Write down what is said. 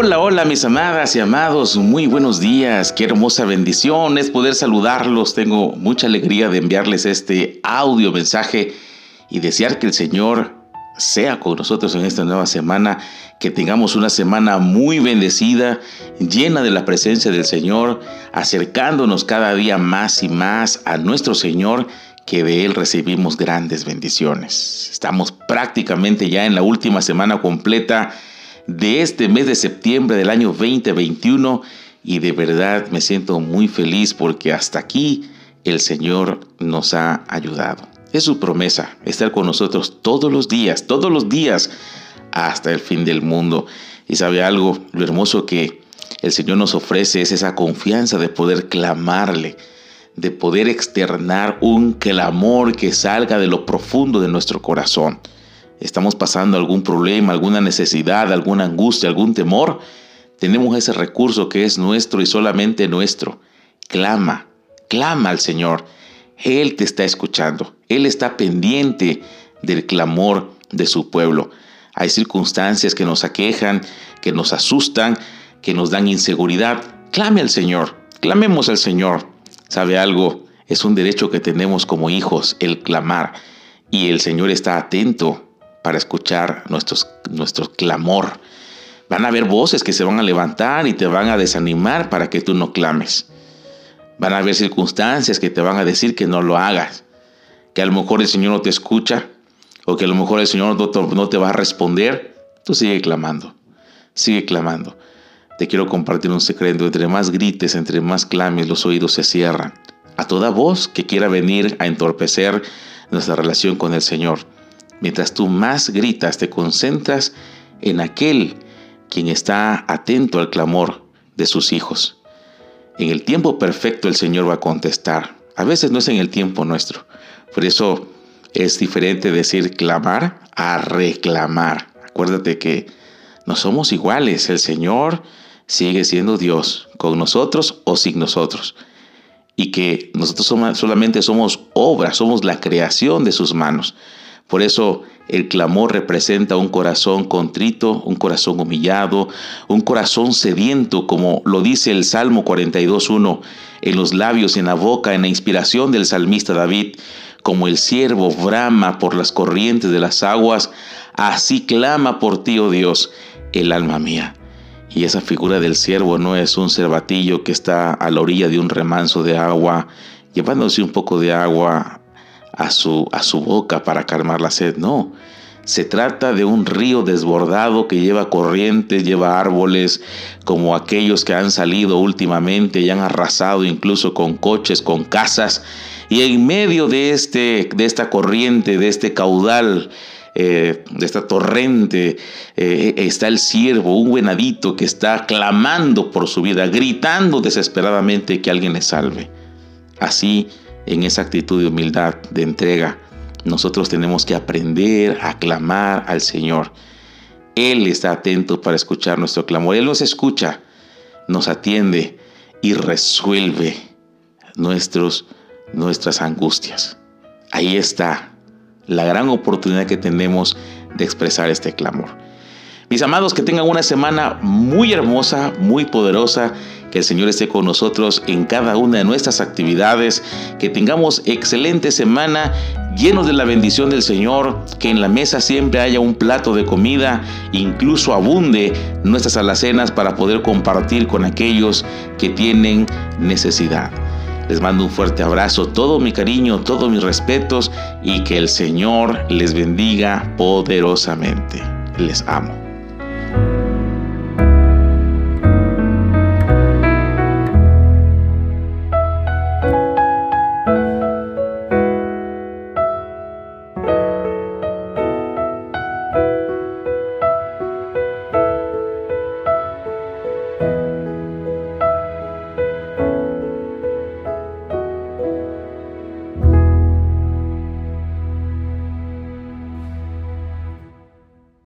Hola, hola mis amadas y amados, muy buenos días, qué hermosa bendición es poder saludarlos, tengo mucha alegría de enviarles este audio mensaje y desear que el Señor sea con nosotros en esta nueva semana, que tengamos una semana muy bendecida, llena de la presencia del Señor, acercándonos cada día más y más a nuestro Señor, que de Él recibimos grandes bendiciones. Estamos prácticamente ya en la última semana completa de este mes de septiembre del año 2021 y de verdad me siento muy feliz porque hasta aquí el Señor nos ha ayudado. Es su promesa estar con nosotros todos los días, todos los días hasta el fin del mundo. Y sabe algo, lo hermoso que el Señor nos ofrece es esa confianza de poder clamarle, de poder externar un clamor que salga de lo profundo de nuestro corazón estamos pasando algún problema, alguna necesidad, alguna angustia, algún temor, tenemos ese recurso que es nuestro y solamente nuestro. Clama, clama al Señor. Él te está escuchando. Él está pendiente del clamor de su pueblo. Hay circunstancias que nos aquejan, que nos asustan, que nos dan inseguridad. Clame al Señor. Clamemos al Señor. ¿Sabe algo? Es un derecho que tenemos como hijos el clamar. Y el Señor está atento para escuchar nuestros, nuestro clamor. Van a haber voces que se van a levantar y te van a desanimar para que tú no clames. Van a haber circunstancias que te van a decir que no lo hagas, que a lo mejor el Señor no te escucha o que a lo mejor el Señor no te va a responder. Tú sigue clamando, sigue clamando. Te quiero compartir un secreto. Entre más grites, entre más clames, los oídos se cierran. A toda voz que quiera venir a entorpecer nuestra relación con el Señor. Mientras tú más gritas, te concentras en aquel quien está atento al clamor de sus hijos. En el tiempo perfecto el Señor va a contestar. A veces no es en el tiempo nuestro. Por eso es diferente decir clamar a reclamar. Acuérdate que no somos iguales. El Señor sigue siendo Dios, con nosotros o sin nosotros. Y que nosotros solamente somos obra, somos la creación de sus manos. Por eso el clamor representa un corazón contrito, un corazón humillado, un corazón sediento, como lo dice el Salmo 42.1, en los labios en la boca, en la inspiración del salmista David, como el siervo brama por las corrientes de las aguas, así clama por ti, oh Dios, el alma mía. Y esa figura del siervo no es un cervatillo que está a la orilla de un remanso de agua, llevándose un poco de agua a su, a su boca para calmar la sed, no. Se trata de un río desbordado que lleva corrientes, lleva árboles, como aquellos que han salido últimamente y han arrasado incluso con coches, con casas. Y en medio de, este, de esta corriente, de este caudal, eh, de esta torrente, eh, está el siervo, un buenadito que está clamando por su vida, gritando desesperadamente que alguien le salve. Así en esa actitud de humildad, de entrega, nosotros tenemos que aprender a clamar al Señor. Él está atento para escuchar nuestro clamor. Él nos escucha, nos atiende y resuelve nuestros, nuestras angustias. Ahí está la gran oportunidad que tenemos de expresar este clamor. Mis amados, que tengan una semana muy hermosa, muy poderosa que el Señor esté con nosotros en cada una de nuestras actividades. Que tengamos excelente semana llenos de la bendición del Señor. Que en la mesa siempre haya un plato de comida. Incluso abunde nuestras alacenas para poder compartir con aquellos que tienen necesidad. Les mando un fuerte abrazo, todo mi cariño, todos mis respetos y que el Señor les bendiga poderosamente. Les amo.